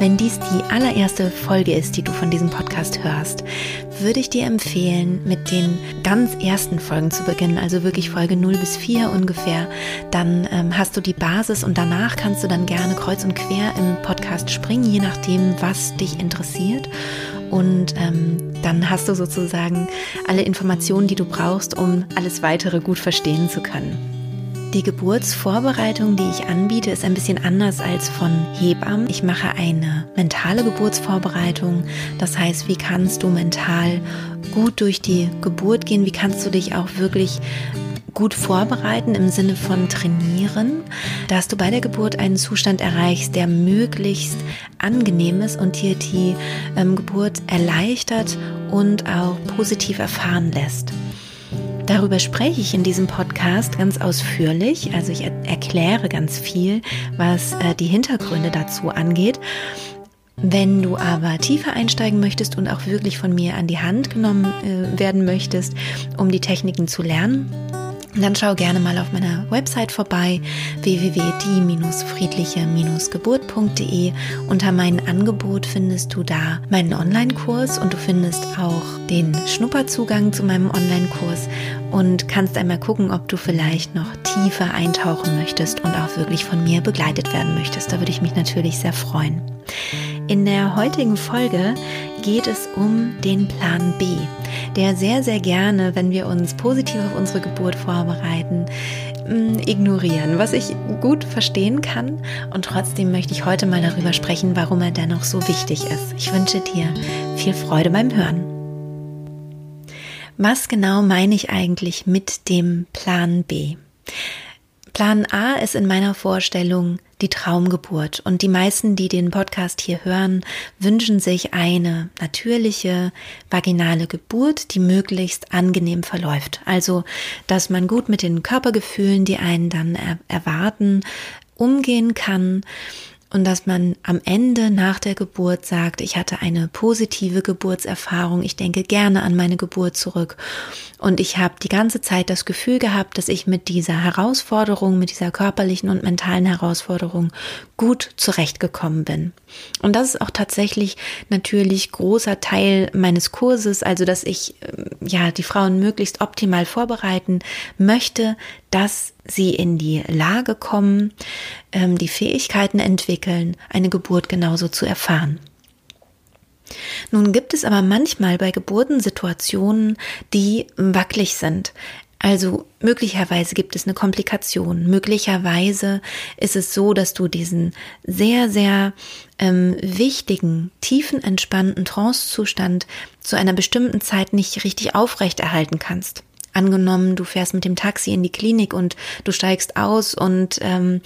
Wenn dies die allererste Folge ist, die du von diesem Podcast hörst, würde ich dir empfehlen, mit den ganz ersten Folgen zu beginnen, also wirklich Folge 0 bis 4 ungefähr. Dann ähm, hast du die Basis und danach kannst du dann gerne kreuz und quer im Podcast springen, je nachdem, was dich interessiert. Und ähm, dann hast du sozusagen alle Informationen, die du brauchst, um alles weitere gut verstehen zu können. Die Geburtsvorbereitung, die ich anbiete, ist ein bisschen anders als von Hebammen. Ich mache eine mentale Geburtsvorbereitung. Das heißt, wie kannst du mental gut durch die Geburt gehen? Wie kannst du dich auch wirklich gut vorbereiten im Sinne von trainieren, dass du bei der Geburt einen Zustand erreichst, der möglichst angenehm ist und dir die ähm, Geburt erleichtert und auch positiv erfahren lässt. Darüber spreche ich in diesem Podcast ganz ausführlich. Also ich er erkläre ganz viel, was äh, die Hintergründe dazu angeht. Wenn du aber tiefer einsteigen möchtest und auch wirklich von mir an die Hand genommen äh, werden möchtest, um die Techniken zu lernen, dann schau gerne mal auf meiner Website vorbei www.die-friedliche-geburt.de. Unter meinem Angebot findest du da meinen Online-Kurs und du findest auch den Schnupperzugang zu meinem Online-Kurs und kannst einmal gucken, ob du vielleicht noch tiefer eintauchen möchtest und auch wirklich von mir begleitet werden möchtest. Da würde ich mich natürlich sehr freuen. In der heutigen Folge geht es um den Plan B, der sehr, sehr gerne, wenn wir uns positiv auf unsere Geburt vorbereiten, mm, ignorieren, was ich gut verstehen kann. Und trotzdem möchte ich heute mal darüber sprechen, warum er dennoch so wichtig ist. Ich wünsche dir viel Freude beim Hören. Was genau meine ich eigentlich mit dem Plan B? Plan A ist in meiner Vorstellung die Traumgeburt. Und die meisten, die den Podcast hier hören, wünschen sich eine natürliche vaginale Geburt, die möglichst angenehm verläuft. Also, dass man gut mit den Körpergefühlen, die einen dann er erwarten, umgehen kann und dass man am Ende nach der Geburt sagt, ich hatte eine positive Geburtserfahrung, ich denke gerne an meine Geburt zurück und ich habe die ganze Zeit das Gefühl gehabt, dass ich mit dieser Herausforderung, mit dieser körperlichen und mentalen Herausforderung gut zurechtgekommen bin. Und das ist auch tatsächlich natürlich großer Teil meines Kurses, also dass ich ähm, ja die Frauen möglichst optimal vorbereiten möchte, dass sie in die Lage kommen, ähm, die Fähigkeiten entwickeln, eine Geburt genauso zu erfahren. Nun gibt es aber manchmal bei Geburten Situationen, die wackelig sind. Also möglicherweise gibt es eine Komplikation. Möglicherweise ist es so, dass du diesen sehr, sehr ähm, wichtigen, tiefen, entspannten Trancezustand zu einer bestimmten Zeit nicht richtig aufrechterhalten kannst. Angenommen, du fährst mit dem Taxi in die Klinik und du steigst aus und ähm,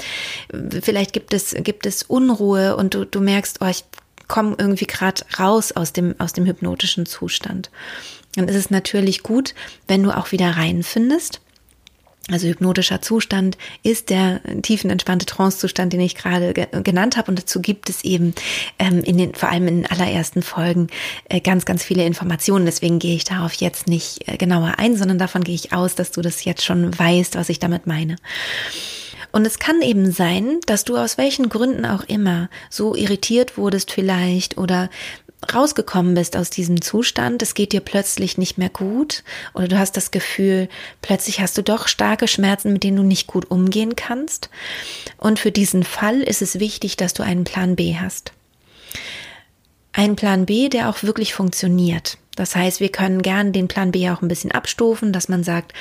vielleicht gibt es, gibt es Unruhe und du, du merkst, oh, ich komme irgendwie gerade raus aus dem, aus dem hypnotischen Zustand. Dann ist es natürlich gut, wenn du auch wieder reinfindest. Also hypnotischer Zustand ist der tiefenentspannte Trancezustand, den ich gerade ge genannt habe. Und dazu gibt es eben ähm, in den, vor allem in den allerersten Folgen äh, ganz, ganz viele Informationen. Deswegen gehe ich darauf jetzt nicht äh, genauer ein, sondern davon gehe ich aus, dass du das jetzt schon weißt, was ich damit meine. Und es kann eben sein, dass du aus welchen Gründen auch immer so irritiert wurdest vielleicht oder rausgekommen bist aus diesem Zustand, es geht dir plötzlich nicht mehr gut oder du hast das Gefühl, plötzlich hast du doch starke Schmerzen, mit denen du nicht gut umgehen kannst. Und für diesen Fall ist es wichtig, dass du einen Plan B hast. Ein Plan B, der auch wirklich funktioniert. Das heißt, wir können gern den Plan B auch ein bisschen abstufen, dass man sagt,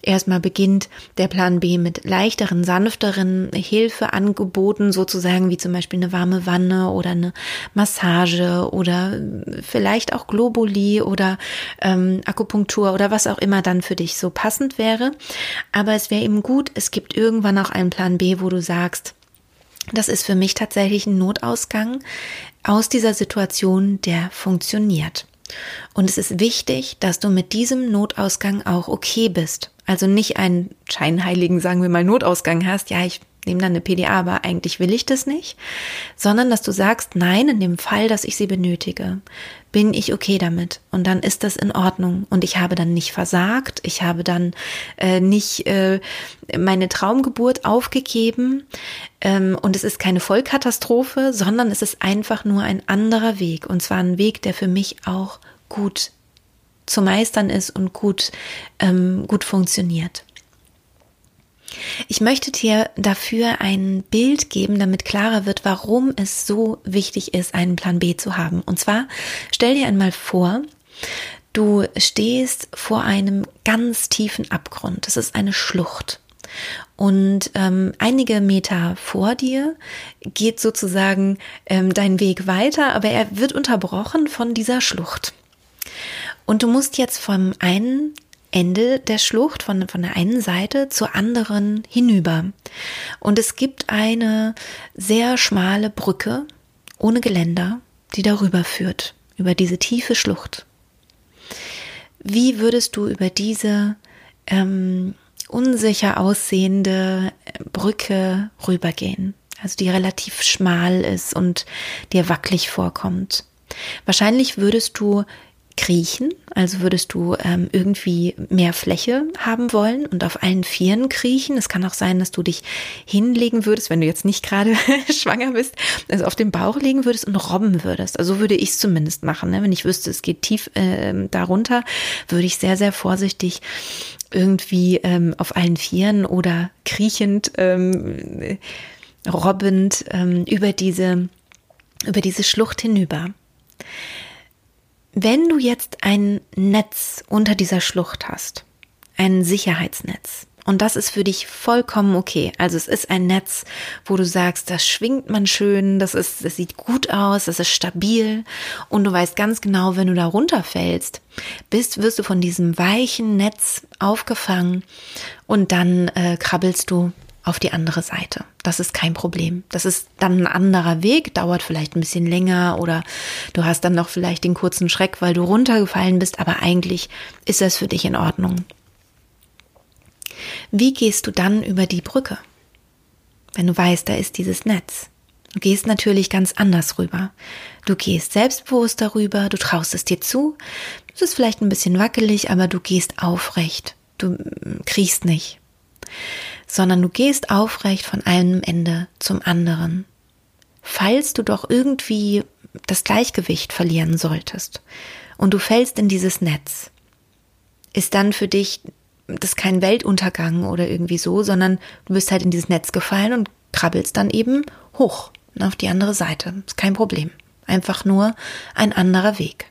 erstmal beginnt der Plan B mit leichteren, sanfteren Hilfeangeboten, sozusagen wie zum Beispiel eine warme Wanne oder eine Massage oder vielleicht auch Globuli oder ähm, Akupunktur oder was auch immer dann für dich so passend wäre. Aber es wäre eben gut, es gibt irgendwann auch einen Plan B, wo du sagst, das ist für mich tatsächlich ein Notausgang aus dieser Situation, der funktioniert. Und es ist wichtig, dass du mit diesem Notausgang auch okay bist. Also nicht einen scheinheiligen, sagen wir mal, Notausgang hast. Ja, ich nehme dann eine PDA, aber eigentlich will ich das nicht, sondern dass du sagst, nein, in dem Fall, dass ich sie benötige, bin ich okay damit. Und dann ist das in Ordnung. Und ich habe dann nicht versagt, ich habe dann äh, nicht äh, meine Traumgeburt aufgegeben. Ähm, und es ist keine Vollkatastrophe, sondern es ist einfach nur ein anderer Weg. Und zwar ein Weg, der für mich auch gut zu meistern ist und gut, ähm, gut funktioniert. Ich möchte dir dafür ein Bild geben, damit klarer wird, warum es so wichtig ist, einen Plan B zu haben. Und zwar stell dir einmal vor, du stehst vor einem ganz tiefen Abgrund. Das ist eine Schlucht. Und ähm, einige Meter vor dir geht sozusagen ähm, dein Weg weiter, aber er wird unterbrochen von dieser Schlucht. Und du musst jetzt vom einen Ende der Schlucht, von, von der einen Seite zur anderen hinüber. Und es gibt eine sehr schmale Brücke ohne Geländer, die darüber führt, über diese tiefe Schlucht. Wie würdest du über diese ähm, unsicher aussehende Brücke rübergehen? Also die relativ schmal ist und dir wackelig vorkommt. Wahrscheinlich würdest du kriechen, also würdest du ähm, irgendwie mehr Fläche haben wollen und auf allen Vieren kriechen. Es kann auch sein, dass du dich hinlegen würdest, wenn du jetzt nicht gerade schwanger bist, also auf den Bauch legen würdest und robben würdest. Also so würde ich es zumindest machen. Ne? Wenn ich wüsste, es geht tief äh, darunter, würde ich sehr, sehr vorsichtig irgendwie ähm, auf allen Vieren oder kriechend, ähm, robbend ähm, über diese über diese Schlucht hinüber. Wenn du jetzt ein Netz unter dieser Schlucht hast, ein Sicherheitsnetz, und das ist für dich vollkommen okay. Also es ist ein Netz, wo du sagst, das schwingt man schön, das ist, das sieht gut aus, das ist stabil und du weißt ganz genau, wenn du da runterfällst, bist, wirst du von diesem weichen Netz aufgefangen und dann äh, krabbelst du auf die andere Seite. Das ist kein Problem. Das ist dann ein anderer Weg, dauert vielleicht ein bisschen länger oder du hast dann noch vielleicht den kurzen Schreck, weil du runtergefallen bist, aber eigentlich ist das für dich in Ordnung. Wie gehst du dann über die Brücke? Wenn du weißt, da ist dieses Netz. Du gehst natürlich ganz anders rüber. Du gehst selbstbewusst darüber, du traust es dir zu. Es ist vielleicht ein bisschen wackelig, aber du gehst aufrecht. Du kriechst nicht sondern du gehst aufrecht von einem Ende zum anderen. Falls du doch irgendwie das Gleichgewicht verlieren solltest und du fällst in dieses Netz, ist dann für dich das kein Weltuntergang oder irgendwie so, sondern du bist halt in dieses Netz gefallen und krabbelst dann eben hoch auf die andere Seite. Ist kein Problem. Einfach nur ein anderer Weg.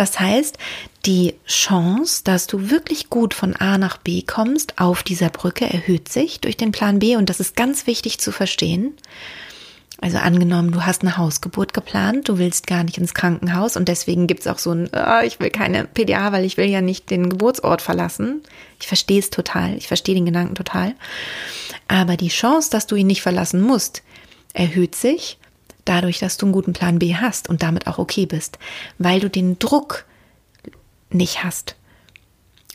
Das heißt, die Chance, dass du wirklich gut von A nach B kommst auf dieser Brücke erhöht sich durch den Plan B und das ist ganz wichtig zu verstehen. Also angenommen, du hast eine Hausgeburt geplant, du willst gar nicht ins Krankenhaus und deswegen gibt es auch so ein, oh, ich will keine PDA, weil ich will ja nicht den Geburtsort verlassen. Ich verstehe es total, ich verstehe den Gedanken total. Aber die Chance, dass du ihn nicht verlassen musst, erhöht sich dadurch, dass du einen guten Plan B hast und damit auch okay bist, weil du den Druck nicht hast.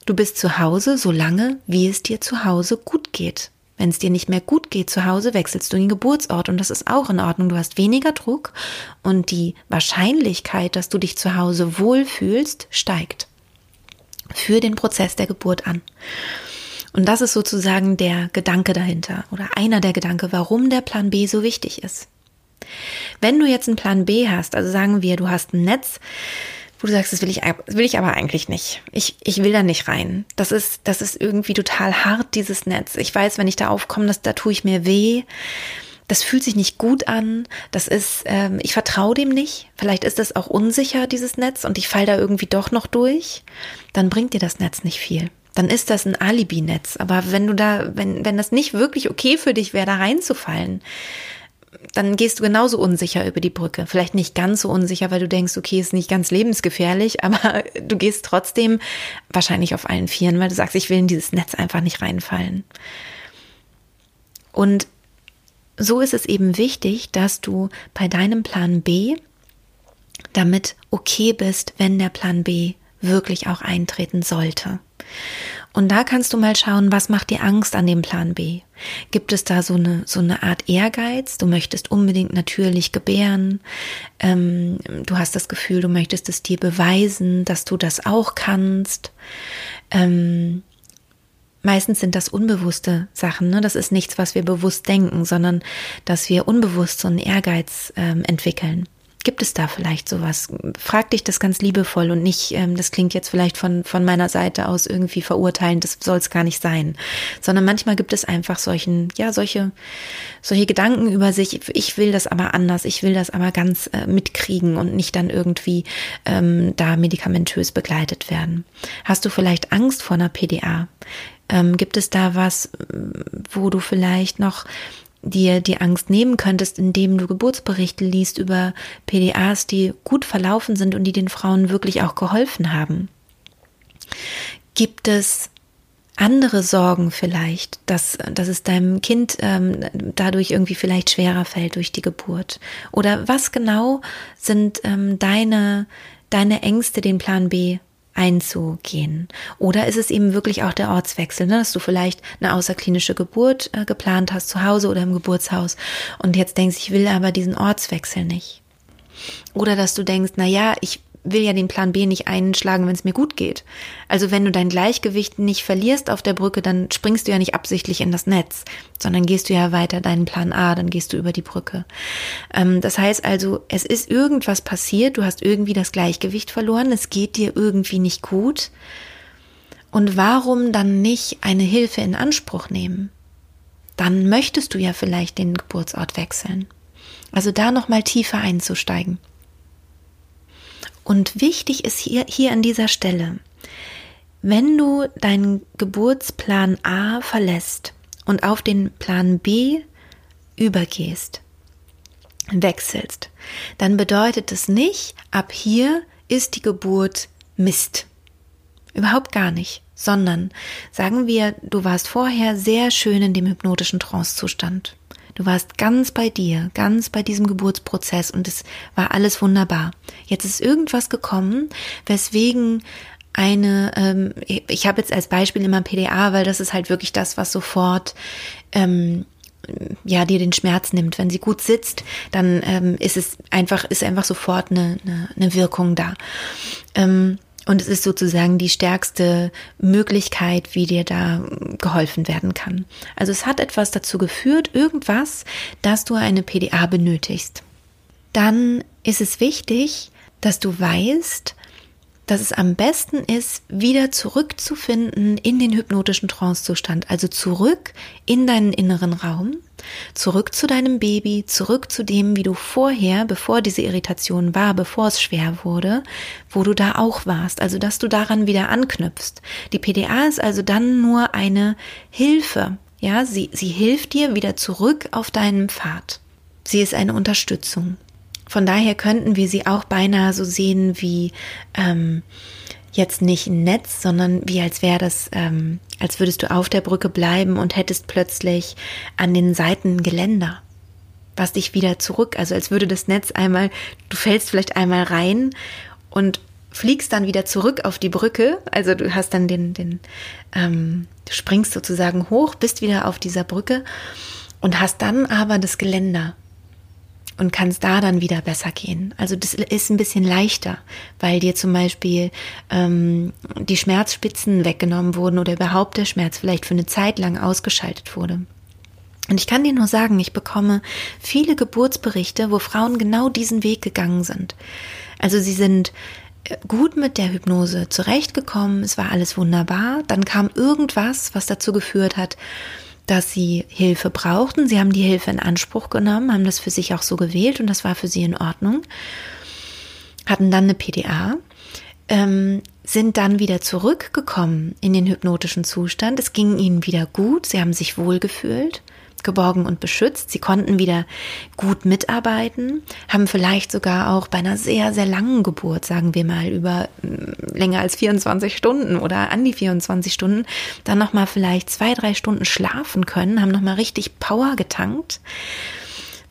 Du bist zu Hause so lange, wie es dir zu Hause gut geht. Wenn es dir nicht mehr gut geht zu Hause, wechselst du den Geburtsort und das ist auch in Ordnung. Du hast weniger Druck und die Wahrscheinlichkeit, dass du dich zu Hause wohlfühlst, steigt für den Prozess der Geburt an. Und das ist sozusagen der Gedanke dahinter oder einer der Gedanke, warum der Plan B so wichtig ist. Wenn du jetzt einen Plan B hast, also sagen wir, du hast ein Netz, wo du sagst, das will ich, das will ich aber eigentlich nicht. Ich, ich will da nicht rein. Das ist, das ist irgendwie total hart, dieses Netz. Ich weiß, wenn ich da aufkomme, das, da tue ich mir weh. Das fühlt sich nicht gut an. Das ist, ähm, ich vertraue dem nicht. Vielleicht ist das auch unsicher, dieses Netz, und ich falle da irgendwie doch noch durch. Dann bringt dir das Netz nicht viel. Dann ist das ein Alibi-Netz. Aber wenn du da, wenn, wenn das nicht wirklich okay für dich wäre, da reinzufallen, dann gehst du genauso unsicher über die Brücke. Vielleicht nicht ganz so unsicher, weil du denkst, okay, ist nicht ganz lebensgefährlich, aber du gehst trotzdem wahrscheinlich auf allen Vieren, weil du sagst, ich will in dieses Netz einfach nicht reinfallen. Und so ist es eben wichtig, dass du bei deinem Plan B damit okay bist, wenn der Plan B wirklich auch eintreten sollte. Und da kannst du mal schauen, was macht dir Angst an dem Plan B? Gibt es da so eine, so eine Art Ehrgeiz? Du möchtest unbedingt natürlich gebären. Ähm, du hast das Gefühl, du möchtest es dir beweisen, dass du das auch kannst. Ähm, meistens sind das unbewusste Sachen. Ne? Das ist nichts, was wir bewusst denken, sondern dass wir unbewusst so einen Ehrgeiz ähm, entwickeln. Gibt es da vielleicht sowas? Frag dich das ganz liebevoll und nicht, ähm, das klingt jetzt vielleicht von, von meiner Seite aus irgendwie verurteilen, das soll es gar nicht sein. Sondern manchmal gibt es einfach solchen, ja, solche, solche Gedanken über sich, ich will das aber anders, ich will das aber ganz äh, mitkriegen und nicht dann irgendwie ähm, da medikamentös begleitet werden. Hast du vielleicht Angst vor einer PDA? Ähm, gibt es da was, wo du vielleicht noch dir die Angst nehmen könntest, indem du Geburtsberichte liest über PDAs, die gut verlaufen sind und die den Frauen wirklich auch geholfen haben? Gibt es andere Sorgen vielleicht, dass, dass es deinem Kind ähm, dadurch irgendwie vielleicht schwerer fällt durch die Geburt? Oder was genau sind ähm, deine, deine Ängste, den Plan B einzugehen? Oder ist es eben wirklich auch der Ortswechsel, ne? dass du vielleicht eine außerklinische Geburt äh, geplant hast zu Hause oder im Geburtshaus und jetzt denkst, ich will aber diesen Ortswechsel nicht? Oder dass du denkst, na ja, ich will ja den Plan B nicht einschlagen, wenn es mir gut geht. Also wenn du dein Gleichgewicht nicht verlierst auf der Brücke, dann springst du ja nicht absichtlich in das Netz, sondern gehst du ja weiter deinen Plan A, dann gehst du über die Brücke. Ähm, das heißt also, es ist irgendwas passiert, du hast irgendwie das Gleichgewicht verloren, es geht dir irgendwie nicht gut. Und warum dann nicht eine Hilfe in Anspruch nehmen? Dann möchtest du ja vielleicht den Geburtsort wechseln. Also da nochmal tiefer einzusteigen. Und wichtig ist hier, hier an dieser Stelle, wenn du deinen Geburtsplan A verlässt und auf den Plan B übergehst, wechselst, dann bedeutet es nicht, ab hier ist die Geburt Mist. Überhaupt gar nicht, sondern sagen wir, du warst vorher sehr schön in dem hypnotischen Trancezustand. Du warst ganz bei dir, ganz bei diesem Geburtsprozess und es war alles wunderbar. Jetzt ist irgendwas gekommen, weswegen eine, ähm, ich habe jetzt als Beispiel immer PDA, weil das ist halt wirklich das, was sofort ähm, ja dir den Schmerz nimmt. Wenn sie gut sitzt, dann ähm, ist es einfach ist einfach sofort eine, eine, eine Wirkung da. Ähm, und es ist sozusagen die stärkste Möglichkeit, wie dir da geholfen werden kann. Also es hat etwas dazu geführt, irgendwas, dass du eine PDA benötigst. Dann ist es wichtig, dass du weißt, dass es am besten ist, wieder zurückzufinden in den hypnotischen Trancezustand, also zurück in deinen inneren Raum, zurück zu deinem Baby, zurück zu dem, wie du vorher, bevor diese Irritation war, bevor es schwer wurde, wo du da auch warst, also dass du daran wieder anknüpfst. Die PDA ist also dann nur eine Hilfe, ja, sie, sie hilft dir wieder zurück auf deinen Pfad. Sie ist eine Unterstützung. Von daher könnten wir sie auch beinahe so sehen wie ähm, jetzt nicht ein Netz, sondern wie als wäre das, ähm, als würdest du auf der Brücke bleiben und hättest plötzlich an den Seiten Geländer, was dich wieder zurück, also als würde das Netz einmal, du fällst vielleicht einmal rein und fliegst dann wieder zurück auf die Brücke, also du hast dann den, den, ähm, du springst sozusagen hoch, bist wieder auf dieser Brücke und hast dann aber das Geländer und kannst da dann wieder besser gehen. Also das ist ein bisschen leichter, weil dir zum Beispiel ähm, die Schmerzspitzen weggenommen wurden oder überhaupt der Schmerz vielleicht für eine Zeit lang ausgeschaltet wurde. Und ich kann dir nur sagen, ich bekomme viele Geburtsberichte, wo Frauen genau diesen Weg gegangen sind. Also sie sind äh, gut mit der Hypnose zurechtgekommen, es war alles wunderbar, dann kam irgendwas, was dazu geführt hat, dass sie Hilfe brauchten. Sie haben die Hilfe in Anspruch genommen, haben das für sich auch so gewählt und das war für sie in Ordnung. Hatten dann eine PDA, ähm, sind dann wieder zurückgekommen in den hypnotischen Zustand. Es ging ihnen wieder gut, sie haben sich wohlgefühlt geborgen und beschützt. Sie konnten wieder gut mitarbeiten, haben vielleicht sogar auch bei einer sehr, sehr langen Geburt, sagen wir mal, über mm, länger als 24 Stunden oder an die 24 Stunden, dann nochmal vielleicht zwei, drei Stunden schlafen können, haben nochmal richtig Power getankt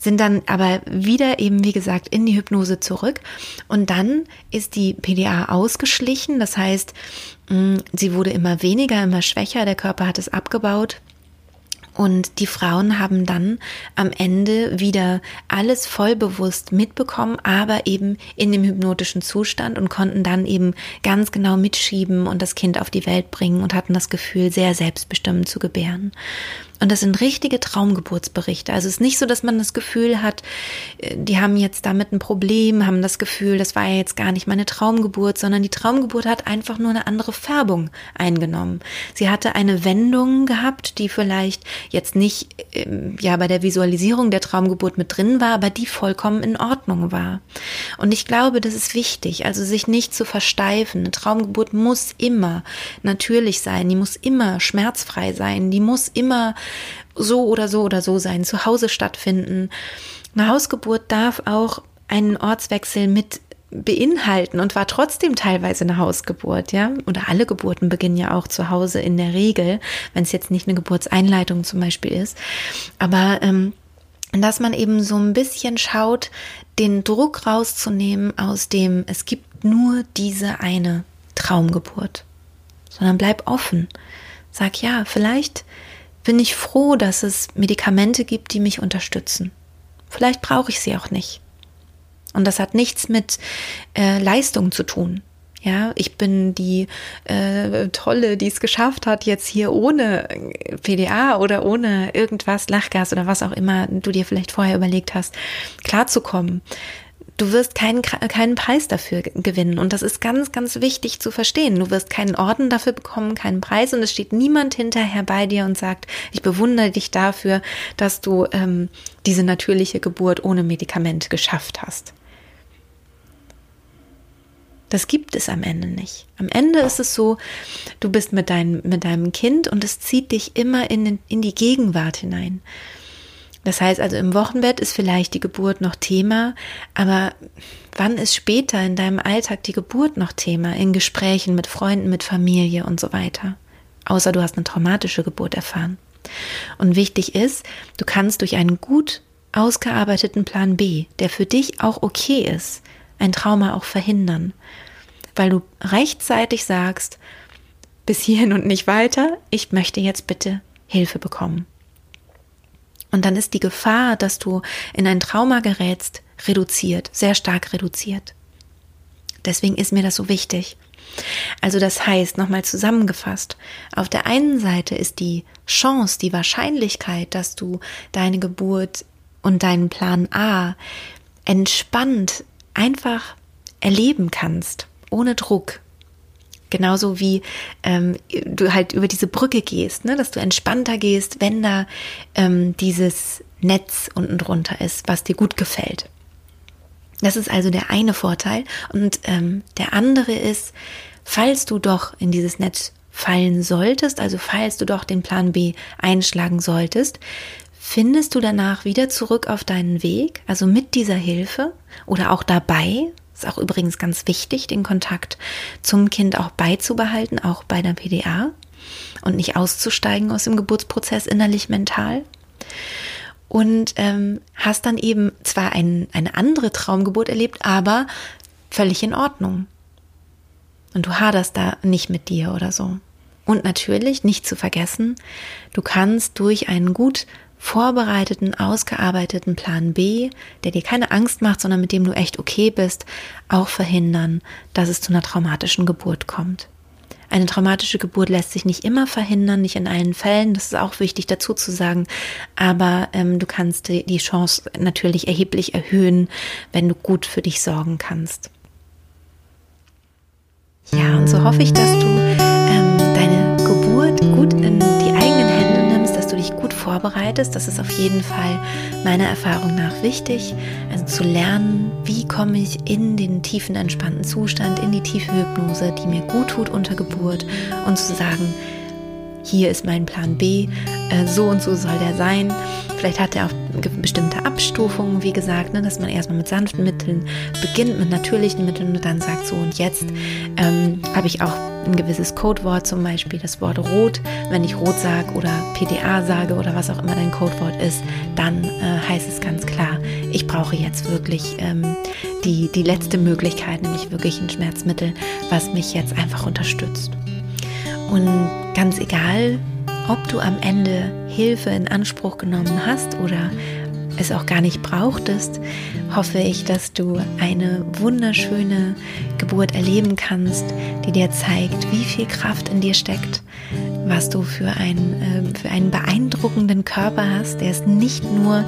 sind dann aber wieder eben, wie gesagt, in die Hypnose zurück. Und dann ist die PDA ausgeschlichen. Das heißt, mm, sie wurde immer weniger, immer schwächer. Der Körper hat es abgebaut. Und die Frauen haben dann am Ende wieder alles vollbewusst mitbekommen, aber eben in dem hypnotischen Zustand und konnten dann eben ganz genau mitschieben und das Kind auf die Welt bringen und hatten das Gefühl, sehr selbstbestimmt zu gebären. Und das sind richtige Traumgeburtsberichte. Also es ist nicht so, dass man das Gefühl hat, äh, die haben jetzt damit ein Problem, haben das Gefühl, das war ja jetzt gar nicht meine Traumgeburt, sondern die Traumgeburt hat einfach nur eine andere Färbung eingenommen. Sie hatte eine Wendung gehabt, die vielleicht jetzt nicht ähm, ja bei der Visualisierung der Traumgeburt mit drin war, aber die vollkommen in Ordnung war. Und ich glaube, das ist wichtig, also sich nicht zu versteifen. Eine Traumgeburt muss immer natürlich sein, die muss immer schmerzfrei sein, die muss immer so oder so oder so sein, zu Hause stattfinden. Eine Hausgeburt darf auch einen Ortswechsel mit beinhalten und war trotzdem teilweise eine Hausgeburt, ja. Oder alle Geburten beginnen ja auch zu Hause in der Regel, wenn es jetzt nicht eine Geburtseinleitung zum Beispiel ist. Aber ähm, dass man eben so ein bisschen schaut, den Druck rauszunehmen aus dem, es gibt nur diese eine Traumgeburt, sondern bleib offen. Sag ja, vielleicht bin ich froh, dass es Medikamente gibt, die mich unterstützen. Vielleicht brauche ich sie auch nicht. Und das hat nichts mit äh, Leistung zu tun. Ja, ich bin die äh, Tolle, die es geschafft hat, jetzt hier ohne PDA oder ohne irgendwas, Lachgas oder was auch immer du dir vielleicht vorher überlegt hast, klarzukommen du wirst keinen, keinen Preis dafür gewinnen. Und das ist ganz, ganz wichtig zu verstehen. Du wirst keinen Orden dafür bekommen, keinen Preis. Und es steht niemand hinterher bei dir und sagt, ich bewundere dich dafür, dass du ähm, diese natürliche Geburt ohne Medikament geschafft hast. Das gibt es am Ende nicht. Am Ende ist es so, du bist mit, dein, mit deinem Kind und es zieht dich immer in, in die Gegenwart hinein. Das heißt also, im Wochenbett ist vielleicht die Geburt noch Thema, aber wann ist später in deinem Alltag die Geburt noch Thema? In Gesprächen mit Freunden, mit Familie und so weiter. Außer du hast eine traumatische Geburt erfahren. Und wichtig ist, du kannst durch einen gut ausgearbeiteten Plan B, der für dich auch okay ist, ein Trauma auch verhindern. Weil du rechtzeitig sagst, bis hierhin und nicht weiter, ich möchte jetzt bitte Hilfe bekommen. Und dann ist die Gefahr, dass du in ein Trauma gerätst, reduziert, sehr stark reduziert. Deswegen ist mir das so wichtig. Also das heißt, nochmal zusammengefasst, auf der einen Seite ist die Chance, die Wahrscheinlichkeit, dass du deine Geburt und deinen Plan A entspannt einfach erleben kannst, ohne Druck, Genauso wie ähm, du halt über diese Brücke gehst, ne? dass du entspannter gehst, wenn da ähm, dieses Netz unten drunter ist, was dir gut gefällt. Das ist also der eine Vorteil. Und ähm, der andere ist, falls du doch in dieses Netz fallen solltest, also falls du doch den Plan B einschlagen solltest, findest du danach wieder zurück auf deinen Weg, also mit dieser Hilfe oder auch dabei, ist auch übrigens ganz wichtig, den Kontakt zum Kind auch beizubehalten, auch bei der PDA und nicht auszusteigen aus dem Geburtsprozess innerlich mental. Und ähm, hast dann eben zwar ein, eine andere Traumgeburt erlebt, aber völlig in Ordnung. Und du haderst da nicht mit dir oder so. Und natürlich, nicht zu vergessen, du kannst durch einen gut vorbereiteten, ausgearbeiteten Plan B, der dir keine Angst macht, sondern mit dem du echt okay bist, auch verhindern, dass es zu einer traumatischen Geburt kommt. Eine traumatische Geburt lässt sich nicht immer verhindern, nicht in allen Fällen, das ist auch wichtig dazu zu sagen, aber ähm, du kannst die, Chance natürlich erheblich erhöhen, wenn du gut für dich sorgen kannst. Ja, und so hoffe ich, dass du ähm, deine Geburt gut in dich gut vorbereitest. Das ist auf jeden Fall meiner Erfahrung nach wichtig. Also zu lernen, wie komme ich in den tiefen, entspannten Zustand, in die tiefe Hypnose, die mir gut tut unter Geburt und zu sagen, hier ist mein Plan B, äh, so und so soll der sein. Vielleicht hat er auch bestimmte Abstufungen, wie gesagt, ne, dass man erstmal mit sanften Mitteln beginnt, mit natürlichen Mitteln und dann sagt so und jetzt ähm, habe ich auch ein gewisses Codewort, zum Beispiel das Wort rot. Wenn ich rot sage oder PDA sage oder was auch immer dein Codewort ist, dann äh, heißt es ganz klar, ich brauche jetzt wirklich ähm, die, die letzte Möglichkeit, nämlich wirklich ein Schmerzmittel, was mich jetzt einfach unterstützt. Und ganz egal, ob du am Ende Hilfe in Anspruch genommen hast oder es auch gar nicht brauchtest, hoffe ich, dass du eine wunderschöne Geburt erleben kannst, die dir zeigt, wie viel Kraft in dir steckt, was du für, ein, äh, für einen beeindruckenden Körper hast, der es nicht nur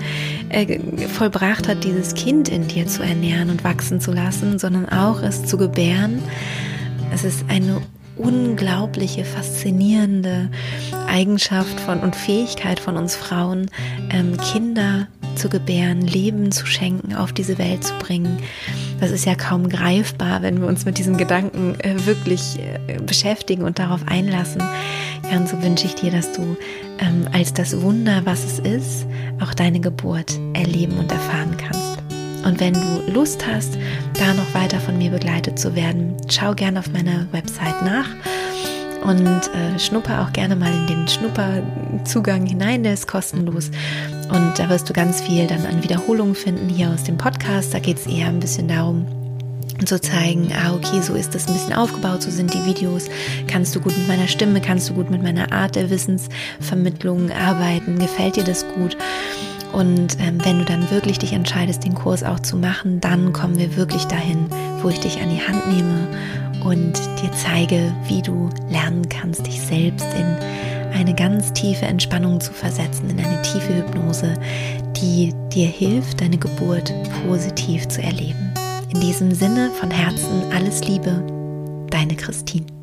äh, vollbracht hat, dieses Kind in dir zu ernähren und wachsen zu lassen, sondern auch es zu gebären. Es ist eine unglaubliche, faszinierende Eigenschaft von und Fähigkeit von uns Frauen, ähm, Kinder zu gebären, Leben zu schenken, auf diese Welt zu bringen. Das ist ja kaum greifbar, wenn wir uns mit diesen Gedanken äh, wirklich äh, beschäftigen und darauf einlassen. Ja, und so wünsche ich dir, dass du ähm, als das Wunder, was es ist, auch deine Geburt erleben und erfahren kannst. Und wenn du Lust hast, da noch weiter von mir begleitet zu werden, schau gerne auf meiner Website nach und äh, schnupper auch gerne mal in den Schnupperzugang hinein, der ist kostenlos. Und da wirst du ganz viel dann an Wiederholungen finden hier aus dem Podcast. Da geht es eher ein bisschen darum, zu zeigen, ah, okay, so ist das ein bisschen aufgebaut, so sind die Videos, kannst du gut mit meiner Stimme, kannst du gut mit meiner Art der Wissensvermittlung arbeiten, gefällt dir das gut? Und ähm, wenn du dann wirklich dich entscheidest, den Kurs auch zu machen, dann kommen wir wirklich dahin, wo ich dich an die Hand nehme und dir zeige, wie du lernen kannst, dich selbst in eine ganz tiefe Entspannung zu versetzen, in eine tiefe Hypnose, die dir hilft, deine Geburt positiv zu erleben. In diesem Sinne von Herzen alles Liebe, deine Christine.